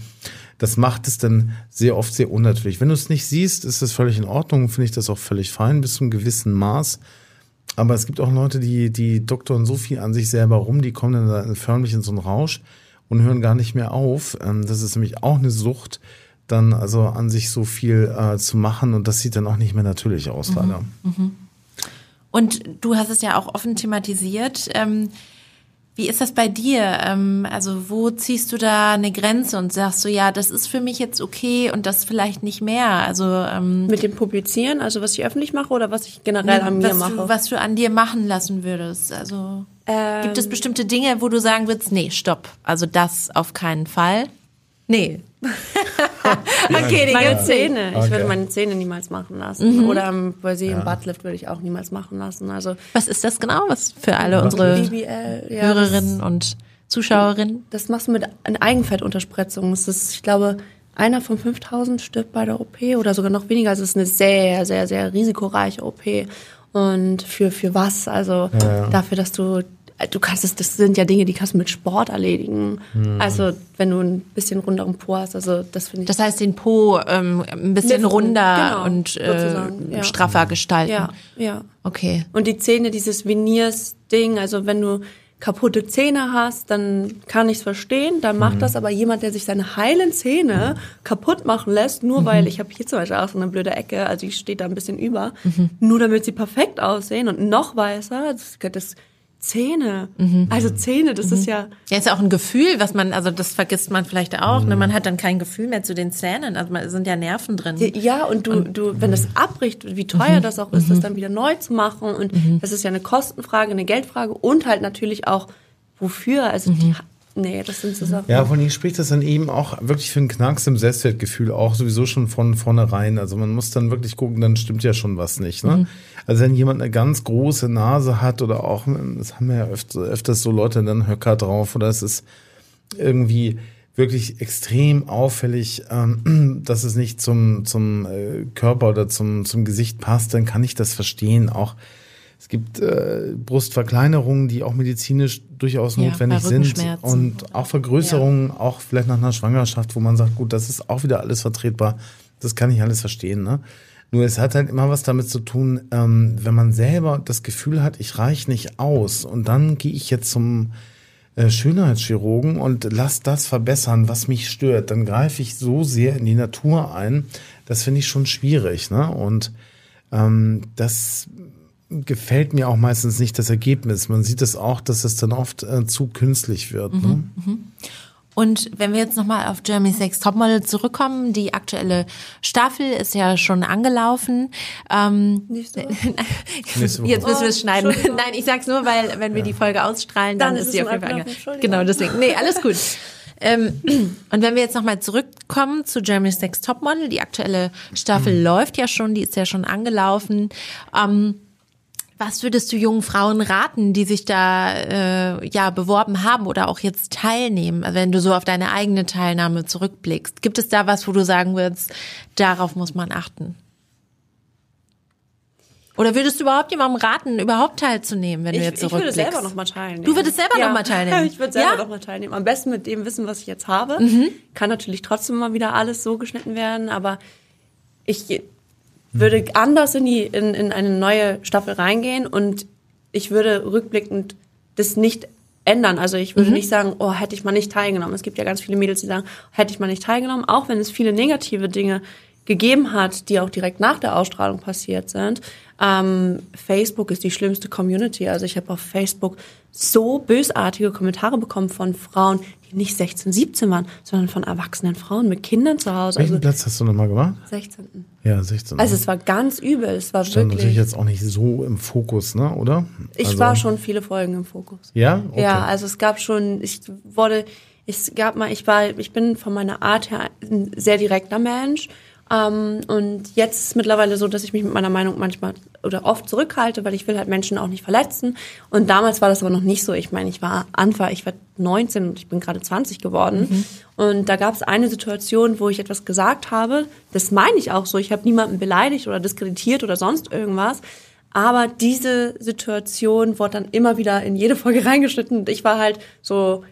das macht es dann sehr oft sehr unnatürlich. Wenn du es nicht siehst, ist das völlig in Ordnung, finde ich das auch völlig fein bis zu einem gewissen Maß. Aber es gibt auch Leute, die, die doktoren so viel an sich selber rum, die kommen dann förmlich in so einen Rausch und hören gar nicht mehr auf. Ähm, Das ist nämlich auch eine Sucht, dann also an sich so viel äh, zu machen und das sieht dann auch nicht mehr natürlich aus, leider. Und du hast es ja auch offen thematisiert. Ähm, wie ist das bei dir? Ähm, also wo ziehst du da eine Grenze und sagst du, ja, das ist für mich jetzt okay und das vielleicht nicht mehr? Also ähm, Mit dem Publizieren, also was ich öffentlich mache oder was ich generell an mir was, mache? du, was du an dir machen lassen würdest. Also Ähm, gibt es bestimmte Dinge, wo du sagen würdest, nee, stopp, also das auf keinen Fall? Nee. okay, die meine. Zähne. Ich Okay. würde meine Zähne niemals machen lassen. Oder ähm, bei sie im Buttlift würde ich auch niemals machen lassen. Also Was ist das genau? Was für alle unsere BBL, ja, Hörerinnen und Zuschauerinnen? Das machst du mit einer Eigenfettunterspritzung. Das ist, ich glaube, einer von 5000 stirbt bei der OP oder sogar noch weniger. Also es ist eine sehr, sehr, sehr risikoreiche OP. Und für, für was? Also dafür, dass du, du kannst es, das sind ja Dinge, die kannst du mit Sport erledigen. Also wenn du ein bisschen runderen Po hast, also das finde ich. Das heißt, den Po ähm, ein bisschen Liften, runder genau, und äh, ja. straffer gestalten. ja, ja. Okay. Und die Zähne, dieses Veneers-Ding, also wenn du kaputte Zähne hast, dann kann ich es verstehen. Dann macht das aber jemand, der sich seine heilen Zähne kaputt machen lässt, nur weil ich habe hier zum Beispiel auch so eine blöde Ecke, also die steht da ein bisschen über, nur damit sie perfekt aussehen und noch weißer. Das, das Zähne, also Zähne, das ist ja Ja, ist ja auch ein Gefühl, was man, also das vergisst man vielleicht auch, ne? Man hat dann kein Gefühl mehr zu den Zähnen, also es sind ja Nerven drin. Ja, und du, du, wenn das abbricht, wie teuer das auch ist, das dann wieder neu zu machen. Und das ist ja eine Kostenfrage, eine Geldfrage und halt natürlich auch, wofür? Also, die, nee, das sind so Sachen. Ja, von ihm spricht das dann eben auch wirklich für einen Knacks im Selbstwertgefühl auch sowieso schon von vornherein. Also man muss dann wirklich gucken, dann stimmt ja schon was nicht. Ne? Also wenn jemand eine ganz große Nase hat oder auch, das haben wir ja öfter, öfters so Leute dann Höcker drauf oder es ist irgendwie wirklich extrem auffällig, ähm, dass es nicht zum, zum äh, Körper oder zum, zum Gesicht passt, dann kann ich das verstehen. Auch es gibt äh, Brustverkleinerungen, die auch medizinisch durchaus Ja, notwendig sind und auch Vergrößerungen, auch vielleicht nach einer Schwangerschaft, wo man sagt, gut, das ist auch wieder alles vertretbar. Das kann ich alles verstehen. Ne? Nur es hat halt immer was damit zu tun, ähm, wenn man selber das Gefühl hat, ich reich nicht aus und dann gehe ich jetzt zum äh, Schönheitschirurgen und lass das verbessern, was mich stört, dann greife ich so sehr in die Natur ein. Das finde ich schon schwierig. Ne? Und ähm, das gefällt mir auch meistens nicht das Ergebnis. Man sieht es auch, dass es dann oft äh, zu künstlich wird. Ne? Und wenn wir jetzt nochmal auf Germany's Next Topmodel zurückkommen, die aktuelle Staffel ist ja schon angelaufen. Ähm, Nächste Nächste Woche. jetzt müssen wir es Oh, schneiden. Entschuldigung. Nein, ich sag's nur, weil wenn wir die Folge ausstrahlen, dann, Dann ist ist sie auf jeden Fall schon ange- abgelaufen, Genau, deswegen. Nee, alles gut. Ähm, und wenn wir jetzt nochmal zurückkommen zu Germany's Next Topmodel, die aktuelle Staffel läuft ja schon, die ist ja schon angelaufen. Ähm, was würdest du jungen Frauen raten, die sich da äh, ja beworben haben oder auch jetzt teilnehmen, wenn du so auf deine eigene Teilnahme zurückblickst? Gibt es da was, wo du sagen würdest, darauf muss man achten? Oder würdest du überhaupt jemandem raten, überhaupt teilzunehmen, wenn du Ich, jetzt ich würde zurückblickst? selber noch mal teilnehmen. Du würdest selber noch mal teilnehmen? Ich würde selber Ja? Mhm. noch mal teilnehmen. Am besten mit dem Wissen, was ich jetzt habe. Kann natürlich trotzdem mal wieder alles so geschnitten werden, aber ich würde anders in die in, in eine neue Staffel reingehen und ich würde rückblickend das nicht ändern. Also ich würde nicht sagen, oh, hätte ich mal nicht teilgenommen. Es gibt ja ganz viele Mädels, die sagen, hätte ich mal nicht teilgenommen, auch wenn es viele negative Dinge gegeben hat, die auch direkt nach der Ausstrahlung passiert sind. Ähm, Facebook ist die schlimmste Community. Also ich habe auf Facebook so bösartige Kommentare bekommen von Frauen, die nicht 16, 17 waren, sondern von erwachsenen Frauen mit Kindern zu Hause. Welchen Also Platz hast du nochmal gemacht? 16. Ja, 16. Also es war ganz übel. Es war stand natürlich wirklich. jetzt auch nicht so im Fokus, ne, oder? Ich also, war schon viele Folgen im Fokus. Ja? Okay. Ja, also es gab schon, ich wurde, es gab mal, ich war, ich bin von meiner Art her ein sehr direkter Mensch. Ähm, und jetzt ist es mittlerweile so, dass ich mich mit meiner Meinung manchmal oder oft zurückhalte, weil ich will halt Menschen auch nicht verletzen. Und damals war das aber noch nicht so. Ich meine, ich war Anfang, ich war 19 und ich bin gerade 20 geworden. Und da gab es eine Situation, wo ich etwas gesagt habe. Das meine ich auch so. Ich habe niemanden beleidigt oder diskreditiert oder sonst irgendwas. Aber diese Situation wurde dann immer wieder in jede Folge reingeschnitten. Und ich war halt so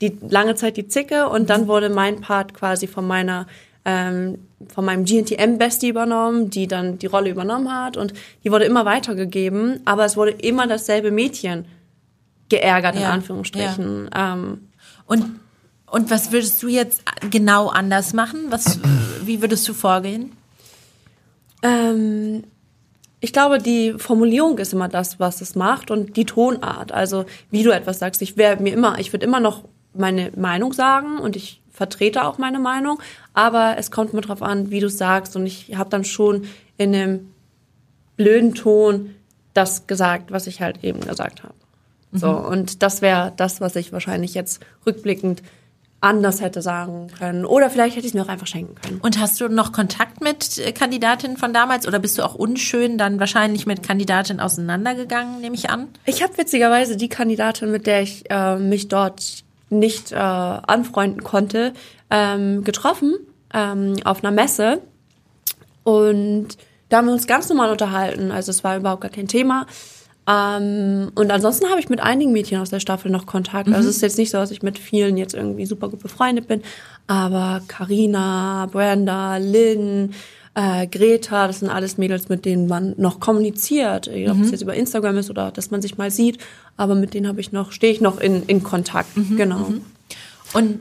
die lange Zeit die Zicke und dann wurde mein Part quasi von meiner ähm, von meinem GNTM Bestie übernommen, die dann die Rolle übernommen hat und die wurde immer weitergegeben, aber es wurde immer dasselbe Mädchen geärgert in Ja, Anführungsstrichen. Ähm, Und, und was würdest du jetzt genau anders machen? Was, wie würdest du vorgehen? Ähm, ich glaube, die Formulierung ist immer das, was es macht und die Tonart. Also wie du etwas sagst. Ich werde mir immer, ich würde immer noch meine Meinung sagen und ich vertrete auch meine Meinung, aber es kommt mir drauf an, wie du sagst und ich habe dann schon in einem blöden Ton das gesagt, was ich halt eben gesagt habe. So und das wäre das, was ich wahrscheinlich jetzt rückblickend anders hätte sagen können oder vielleicht hätte ich es mir auch einfach schenken können. Und hast du noch Kontakt mit äh, Kandidatinnen von damals oder bist du auch unschön dann wahrscheinlich mit Kandidatinnen auseinandergegangen, nehme ich an? Ich habe witzigerweise die Kandidatin, mit der ich äh, mich dort nicht äh, anfreunden konnte, ähm, getroffen ähm, auf einer Messe. Und da haben wir uns ganz normal unterhalten. Also es war überhaupt gar kein Thema. Ähm, und ansonsten habe ich mit einigen Mädchen aus der Staffel noch Kontakt. Also es ist jetzt nicht so, dass ich mit vielen jetzt irgendwie super gut befreundet bin. Aber Karina, Brenda, Lynn, äh, Greta, das sind alles Mädels, mit denen man noch kommuniziert. Egal, Ob es jetzt über Instagram ist oder dass man sich mal sieht. Aber mit denen habe ich noch, stehe ich noch in, in Kontakt. Genau. Und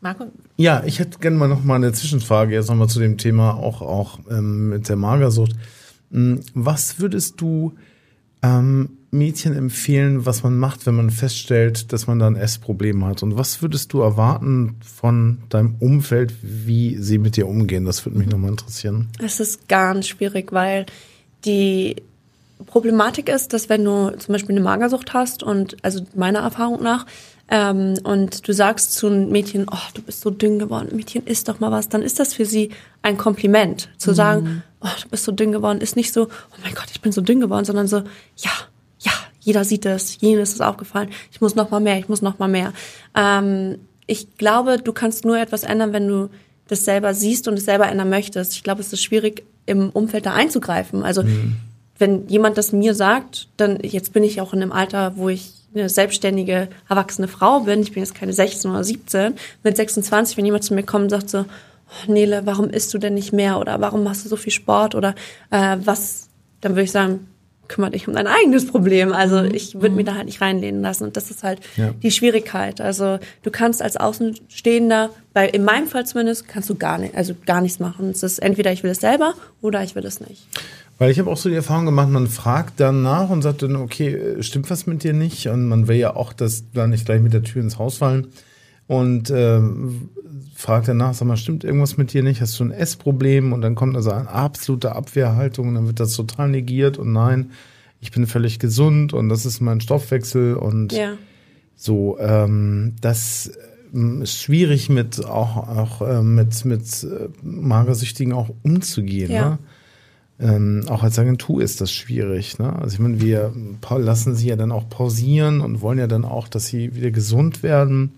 Marco, Ja, ich hätte gerne mal noch mal eine Zwischenfrage jetzt noch mal zu dem Thema auch auch ähm, mit der Magersucht. Hm, Was würdest du ähm, Mädchen empfehlen, was man macht, wenn man feststellt, dass man da ein Essproblem hat? Und was würdest du erwarten von deinem Umfeld, wie sie mit dir umgehen? Das würde mich noch mal interessieren. Es ist ganz schwierig, weil die Problematik ist, dass wenn du zum Beispiel eine Magersucht hast und also meiner Erfahrung nach ähm, und du sagst zu einem Mädchen, oh, du bist so dünn geworden, Mädchen, isst doch mal was, dann ist das für sie ein Kompliment. Zu sagen, oh, du bist so dünn geworden, ist nicht so, oh mein Gott, ich bin so dünn geworden, sondern so, ja, ja, jeder sieht es, jenes ist aufgefallen, ich muss noch mal mehr, ich muss noch mal mehr. Ähm, ich glaube, du kannst nur etwas ändern, wenn du das selber siehst und es selber ändern möchtest. Ich glaube, es ist schwierig, im Umfeld da einzugreifen. Also wenn jemand das mir sagt, dann jetzt bin ich auch in einem Alter, wo ich eine selbstständige, erwachsene Frau bin. Ich bin jetzt keine 16 oder 17. Mit 26, wenn jemand zu mir kommt und sagt so, oh, Nele, warum isst du denn nicht mehr? Oder warum machst du so viel Sport? Oder äh, was, dann würde ich sagen, kümmere dich um dein eigenes Problem. Also ich würde mir da halt nicht reinlehnen lassen. Und das ist halt Ja. die Schwierigkeit. Also du kannst als Außenstehender, bei, in meinem Fall zumindest, kannst du gar nicht, also gar nichts machen. Es ist entweder ich will es selber oder ich will es nicht. Weil ich habe auch so die Erfahrung gemacht, man fragt dann nach und sagt dann, okay, äh, stimmt was mit dir nicht? Und man will ja auch, dass da nicht gleich mit der Tür ins Haus fallen. Und ähm, fragt danach, sag mal, stimmt irgendwas mit dir nicht? Hast du ein Essproblem? Und dann kommt also eine absolute Abwehrhaltung und dann wird das total negiert und nein, ich bin völlig gesund und das ist mein Stoffwechsel und Ja. so, ähm, das ähm, ist schwierig mit auch, auch ähm, mit, mit äh, Magersüchtigen auch umzugehen. Ja. Ne? Ähm, auch als Agentur ist das schwierig. Ne? Also ich meine, wir pa- lassen sie ja dann auch pausieren und wollen ja dann auch, dass sie wieder gesund werden.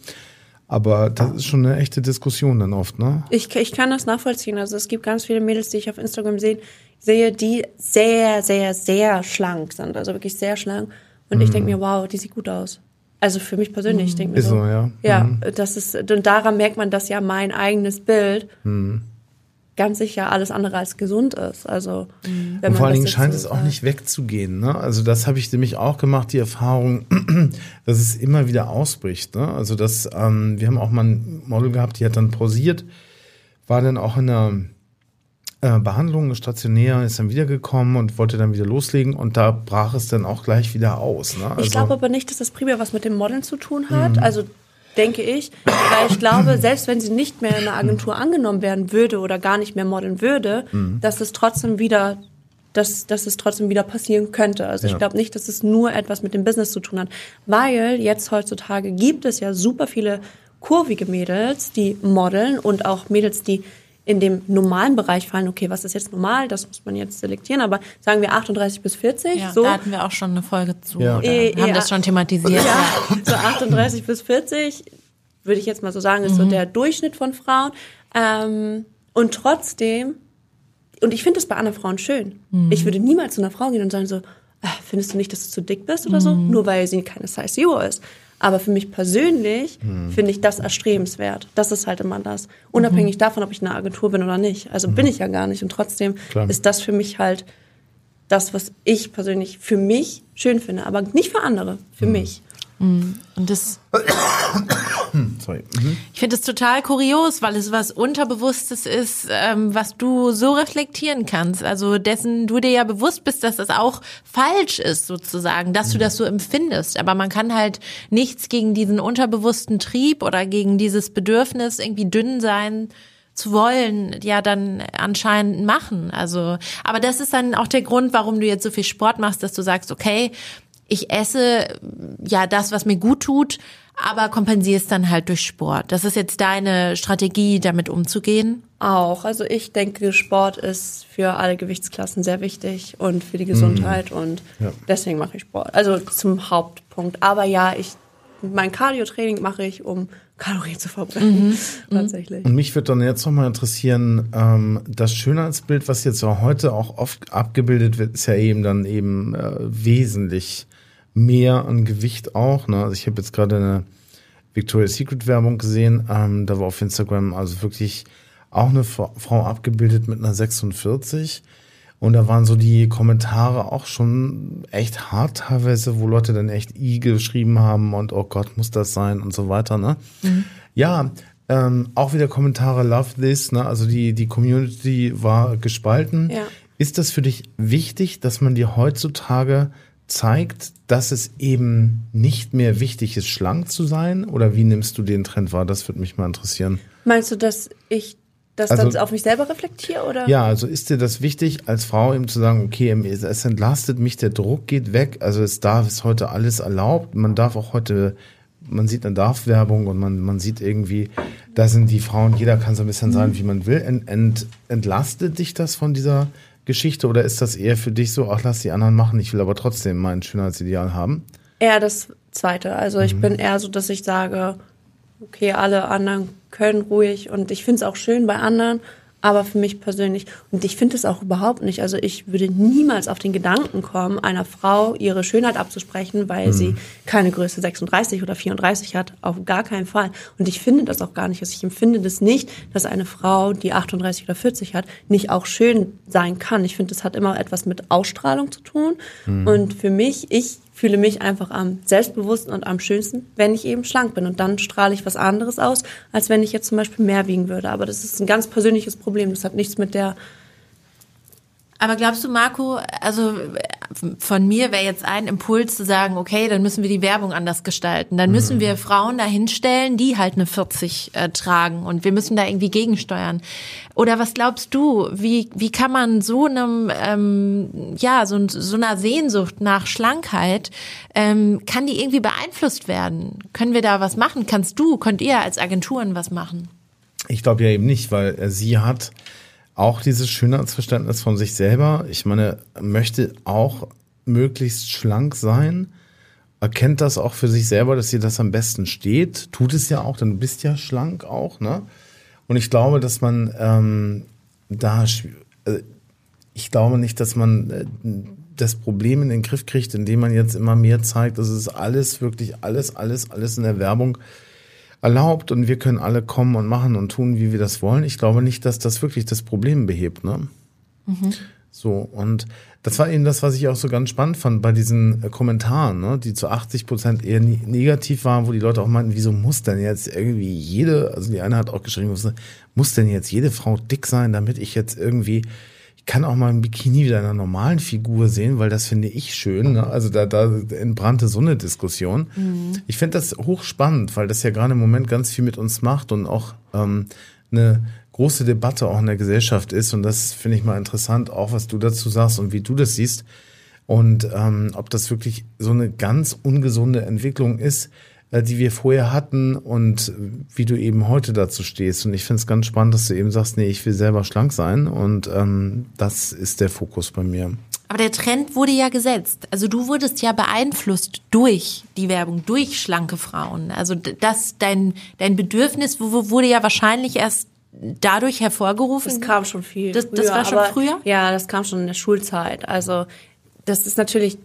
Aber das ist schon eine echte Diskussion dann oft, ne? Ich, ich kann das nachvollziehen. Also es gibt ganz viele Mädels, die ich auf Instagram sehe, sehe, die sehr, sehr, sehr schlank sind. Also wirklich sehr schlank. Und ich denke mir, wow, die sieht gut aus. Also für mich persönlich, ich denke mir Ist so. so, ja. Ja, Mhm. das ist, und daran merkt man, dass ja mein eigenes Bild ganz sicher alles andere als gesund ist. Also wenn man und vor allen Dingen scheint so es auch nicht wegzugehen. Ne? Also das habe ich nämlich auch gemacht, die Erfahrung, dass es immer wieder ausbricht. Ne? Also das, ähm, wir haben auch mal ein Model gehabt, die hat dann pausiert, war dann auch in einer äh, Behandlung stationär, ist dann wiedergekommen und wollte dann wieder loslegen und da brach es dann auch gleich wieder aus. Ne? Also, ich glaube aber nicht, dass das primär was mit dem Modeln zu tun hat. Mhm. Also denke ich, weil ich glaube, selbst wenn sie nicht mehr in einer Agentur angenommen werden würde oder gar nicht mehr modeln würde, mhm. dass es trotzdem wieder dass, dass es trotzdem wieder passieren könnte. Also ja. ich glaube nicht, dass es nur etwas mit dem Business zu tun hat, weil jetzt heutzutage gibt es ja super viele kurvige Mädels, die modeln und auch Mädels, die in dem normalen Bereich fallen, okay, was ist jetzt normal, das muss man jetzt selektieren, aber sagen wir 38 bis 40. Ja, so. da hatten wir auch schon eine Folge zu. Ja. E, haben e, das schon thematisiert. Ja, so 38 bis 40, würde ich jetzt mal so sagen, ist mhm. so der Durchschnitt von Frauen. Ähm, und trotzdem, und ich finde es bei anderen Frauen schön. Mhm. Ich würde niemals zu einer Frau gehen und sagen so, äh, findest du nicht, dass du zu dick bist oder mhm. so, nur weil sie keine Size Zero ist. Aber für mich persönlich hm. finde ich das erstrebenswert. Das ist halt immer das. Unabhängig mhm. davon, ob ich in einer Agentur bin oder nicht. Also mhm. bin ich ja gar nicht. Und trotzdem Klar. ist das für mich halt das, was ich persönlich für mich schön finde. Aber nicht für andere, für mhm. mich. Mhm. Und das. Sorry. Mhm. Ich finde es total kurios, weil es was Unterbewusstes ist, ähm, was du so reflektieren kannst. Also dessen du dir ja bewusst bist, dass das auch falsch ist, sozusagen, dass du mhm. das so empfindest. Aber man kann halt nichts gegen diesen unterbewussten Trieb oder gegen dieses Bedürfnis, irgendwie dünn sein zu wollen, ja dann anscheinend machen. Also, aber das ist dann auch der Grund, warum du jetzt so viel Sport machst, dass du sagst, okay, ich esse ja das, was mir gut tut, aber kompensiere es dann halt durch Sport. Das ist jetzt deine Strategie, damit umzugehen? Auch. Also ich denke, Sport ist für alle Gewichtsklassen sehr wichtig und für die Gesundheit mhm. und ja. deswegen mache ich Sport. Also zum Hauptpunkt. Aber ja, ich mein Cardio-Training mache ich, um Kalorien zu verbrennen. Mhm. mhm. Tatsächlich. Und mich würde dann jetzt nochmal interessieren, ähm, das Schönheitsbild, was jetzt auch heute auch oft abgebildet wird, ist ja eben dann eben äh, wesentlich mehr an Gewicht auch. Ne? Also ich habe jetzt gerade eine Victoria's Secret Werbung gesehen, ähm, da war auf Instagram also wirklich auch eine Frau abgebildet mit einer 46. Und da waren so die Kommentare auch schon echt hart teilweise, wo Leute dann echt I geschrieben haben und oh Gott, muss das sein und so weiter, ne? Mhm. Ja, ähm, auch wieder Kommentare Love this, ne? Also die, die Community war gespalten. Ja. Ist das für dich wichtig, dass man dir heutzutage zeigt, dass es eben nicht mehr wichtig ist, schlank zu sein? Oder wie nimmst du den Trend wahr? Das würde mich mal interessieren. Meinst du, dass ich das also, dann auf mich selber reflektiere? Oder? Ja, also ist dir das wichtig, als Frau eben zu sagen, okay, es entlastet mich, der Druck geht weg, also es darf, ist heute alles erlaubt, man darf auch heute man sieht eine Darf-Werbung und man, man sieht irgendwie, da sind die Frauen, jeder kann so ein bisschen sein, wie man will. Ent, ent, entlastet dich das von dieser Geschichte oder ist das eher für dich so, ach, lass die anderen machen, ich will aber trotzdem mein Schönheitsideal haben? Eher das Zweite. Also ich mhm. bin eher so, dass ich sage, okay, alle anderen können ruhig und ich finde es auch schön bei anderen, aber für mich persönlich, und ich finde es auch überhaupt nicht, also ich würde niemals auf den Gedanken kommen, einer Frau ihre Schönheit abzusprechen, weil mhm. sie keine Größe 36 oder 34 hat, auf gar keinen Fall. Und ich finde das auch gar nicht, also ich empfinde das nicht, dass eine Frau, die 38 oder 40 hat, nicht auch schön sein kann. Ich finde, das hat immer etwas mit Ausstrahlung zu tun. Mhm. Und für mich, ich fühle mich einfach am selbstbewussten und am schönsten, wenn ich eben schlank bin. Und dann strahle ich was anderes aus, als wenn ich jetzt zum Beispiel mehr wiegen würde. Aber das ist ein ganz persönliches Problem. Das hat nichts mit der aber glaubst du, Marco, also von mir wäre jetzt ein Impuls zu sagen, okay, dann müssen wir die Werbung anders gestalten. Dann müssen mhm. wir Frauen dahinstellen, die halt eine 40 äh, tragen und wir müssen da irgendwie gegensteuern. Oder was glaubst du, wie, wie kann man so einem, ähm, ja, so, so einer Sehnsucht nach Schlankheit, ähm, kann die irgendwie beeinflusst werden? Können wir da was machen? Kannst du, könnt ihr als Agenturen was machen? Ich glaube ja eben nicht, weil äh, sie hat auch dieses Schönheitsverständnis von sich selber. Ich meine, möchte auch möglichst schlank sein, erkennt das auch für sich selber, dass ihr das am besten steht, tut es ja auch, denn du bist ja schlank auch, ne? Und ich glaube, dass man ähm, da, äh, ich glaube nicht, dass man äh, das Problem in den Griff kriegt, indem man jetzt immer mehr zeigt, das ist alles, wirklich alles, alles, alles in der Werbung erlaubt und wir können alle kommen und machen und tun, wie wir das wollen. Ich glaube nicht, dass das wirklich das Problem behebt. Ne? Mhm. So, und das war eben das, was ich auch so ganz spannend fand bei diesen äh, Kommentaren, ne, die zu 80 Prozent eher negativ waren, wo die Leute auch meinten, wieso muss denn jetzt irgendwie jede, also die eine hat auch geschrieben, muss denn jetzt jede Frau dick sein, damit ich jetzt irgendwie ich kann auch mal ein Bikini wieder einer normalen Figur sehen, weil das finde ich schön. Ne? Also da, da entbrannte so eine Diskussion. Mhm. Ich finde das hochspannend, weil das ja gerade im Moment ganz viel mit uns macht und auch ähm, eine große Debatte auch in der Gesellschaft ist. Und das finde ich mal interessant, auch was du dazu sagst und wie du das siehst. Und ähm, ob das wirklich so eine ganz ungesunde Entwicklung ist, die wir vorher hatten und wie du eben heute dazu stehst. Und ich finde es ganz spannend, dass du eben sagst, nee, ich will selber schlank sein und ähm, das ist der Fokus bei mir. Aber der Trend wurde ja gesetzt. Also du wurdest ja beeinflusst durch die Werbung, durch schlanke Frauen. Also das, dein, dein Bedürfnis wurde ja wahrscheinlich erst dadurch hervorgerufen. Das kam schon viel. Das, das war schon früher? Ja, das kam schon in der Schulzeit. Also das ist natürlich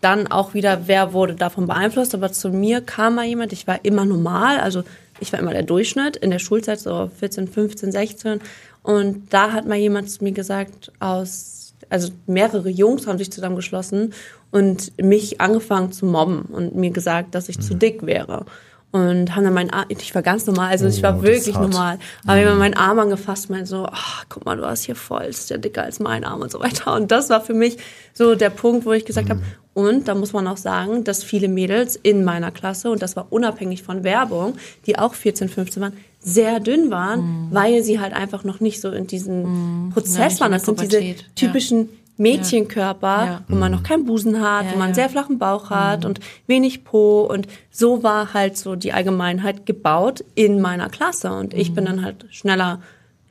dann auch wieder, wer wurde davon beeinflusst. Aber zu mir kam mal jemand, ich war immer normal, also ich war immer der Durchschnitt in der Schulzeit, so 14, 15, 16. Und da hat mal jemand zu mir gesagt, aus, also mehrere Jungs haben sich zusammengeschlossen und mich angefangen zu mobben und mir gesagt, dass ich mhm. zu dick wäre und haben dann meinen Arm, ich war ganz normal, also ich war oh, wirklich normal, aber mhm. immer meinen Arm angefasst, mein so, ach, guck mal, du hast hier voll, ist ja dicker als mein Arm und so weiter. Und das war für mich so der Punkt, wo ich gesagt mhm. habe, und da muss man auch sagen, dass viele Mädels in meiner Klasse, und das war unabhängig von Werbung, die auch 14, 15 waren, sehr dünn waren, mhm. weil sie halt einfach noch nicht so in diesem mhm. Prozess waren. Das sind diese typischen ja Mädchenkörper, ja. wo man noch keinen Busen hat, ja, wo man einen sehr flachen Bauch hat mhm. und wenig Po und so war halt so die Allgemeinheit gebaut in meiner Klasse und ich bin mhm. dann halt schneller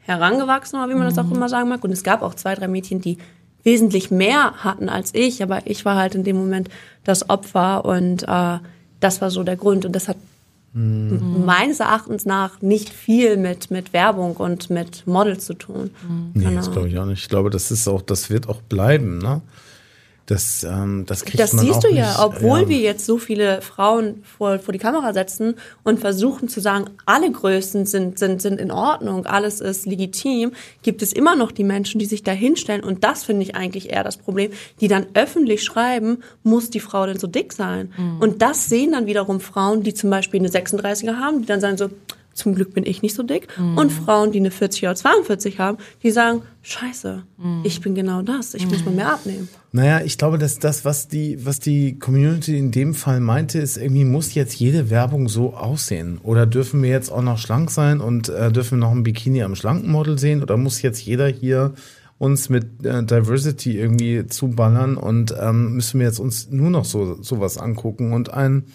herangewachsen, oder wie man das auch mhm. immer sagen mag und es gab auch zwei, drei Mädchen, die wesentlich mehr hatten als ich, aber ich war halt in dem Moment das Opfer und äh, das war so der Grund und das hat mhm. meines Erachtens nach nicht viel mit, mit Werbung und mit Models zu tun. Mhm. Nee, genau. das glaube ich auch nicht. Ich glaube, das ist auch, das wird auch bleiben, ne? Das, ähm, das kriegt das man siehst auch du ja, nicht, obwohl ja. wir jetzt so viele Frauen vor, vor die Kamera setzen und versuchen zu sagen, alle Größen sind, sind, sind in Ordnung, alles ist legitim, gibt es immer noch die Menschen, die sich da hinstellen und das finde ich eigentlich eher das Problem, die dann öffentlich schreiben, muss die Frau denn so dick sein? Mhm. Und das sehen dann wiederum Frauen, die zum Beispiel eine 36er haben, die dann sagen so, zum Glück bin ich nicht so dick. Mhm. Und Frauen, die eine 40 oder 42 haben, die sagen, scheiße, mhm. ich bin genau das, ich mhm. muss mal mehr abnehmen. Naja, ich glaube, dass das, was die, was die Community in dem Fall meinte, ist, irgendwie muss jetzt jede Werbung so aussehen. Oder dürfen wir jetzt auch noch schlank sein und äh, dürfen wir noch ein Bikini am schlanken Model sehen? Oder muss jetzt jeder hier uns mit äh, Diversity irgendwie zuballern und ähm, müssen wir jetzt uns nur noch so sowas angucken und ein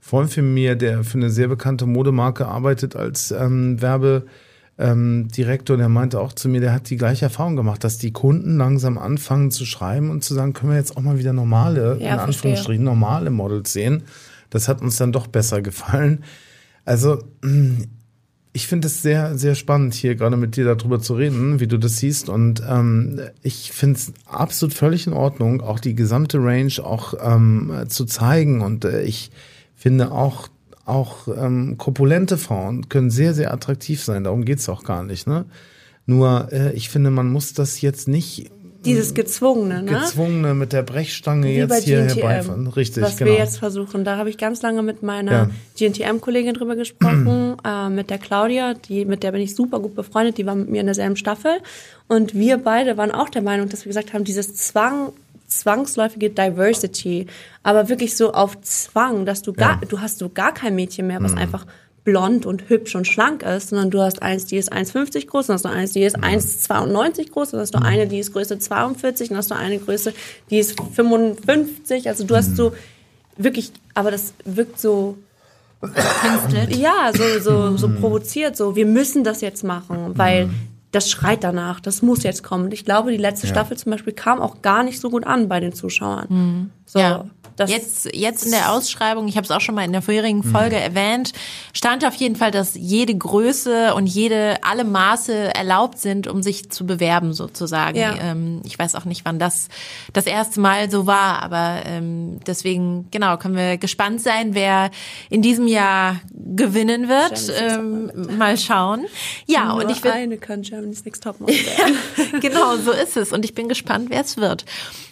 Freund von mir, der für eine sehr bekannte Modemarke arbeitet als ähm, Werbedirektor, ähm, der meinte auch zu mir, der hat die gleiche Erfahrung gemacht, dass die Kunden langsam anfangen zu schreiben und zu sagen, können wir jetzt auch mal wieder normale, ja, in Anführungsstrichen, normale Models sehen. Das hat uns dann doch besser gefallen. Also ich finde es sehr, sehr spannend, hier gerade mit dir darüber zu reden, wie du das siehst. Und ähm, ich finde es absolut völlig in Ordnung, auch die gesamte Range auch ähm, zu zeigen. Und äh, ich finde auch auch ähm, korpulente Frauen können sehr sehr attraktiv sein. Darum geht's auch gar nicht. Ne? Nur äh, ich finde, man muss das jetzt nicht dieses gezwungene, ne? Gezwungene mit der Brechstange Wie jetzt hier herbeifahren. Richtig, was genau. wir jetzt versuchen. Da habe ich ganz lange mit meiner ja. GNTM-Kollegin drüber gesprochen, äh, mit der Claudia, die mit der bin ich super gut befreundet. Die war mit mir in derselben Staffel und wir beide waren auch der Meinung, dass wir gesagt haben, dieses Zwang zwangsläufige Diversity, aber wirklich so auf Zwang, dass du gar, ja. du hast so gar kein Mädchen mehr, was mhm. einfach blond und hübsch und schlank ist, sondern du hast eins, die ist 1,50 groß, dann hast du eins, die ist 1,92 mhm. groß, dann hast du eine, die ist Größe 42, dann hast du eine Größe, die ist 55, also du hast so wirklich, aber das wirkt so ja, so, so, so mhm. provoziert, so, wir müssen das jetzt machen, weil das schreit danach, das muss jetzt kommen. Und ich glaube, die letzte ja. Staffel zum Beispiel kam auch gar nicht so gut an bei den Zuschauern. Mhm. So. Ja. Das Jetzt, jetzt in der Ausschreibung, ich habe es auch schon mal in der vorherigen Folge erwähnt, stand auf jeden Fall, dass jede Größe und jede, alle Maße erlaubt sind, um sich zu bewerben sozusagen. Ja. Ähm, ich weiß auch nicht, wann das das erste Mal so war, aber ähm, deswegen, genau, können wir gespannt sein, wer in diesem Jahr gewinnen wird. Ähm, mal schauen. Ja, Nur und ich würde eine kann Germany's Next Topmodel werden. genau, so ist es. Und ich bin gespannt, wer es wird.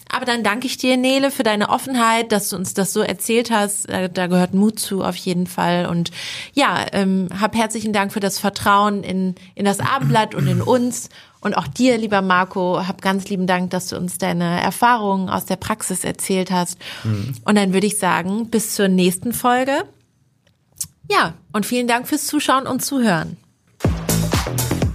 Aber dann danke ich dir, Nele, für deine Offenheit, dass du uns das so erzählt hast. Da, da gehört Mut zu, auf jeden Fall. Und ja, ähm, hab herzlichen Dank für das Vertrauen in, in das Abendblatt und in uns. Und auch dir, lieber Marco, hab ganz lieben Dank, dass du uns deine Erfahrungen aus der Praxis erzählt hast. Und dann würde ich sagen, bis zur nächsten Folge. Ja, und vielen Dank fürs Zuschauen und Zuhören.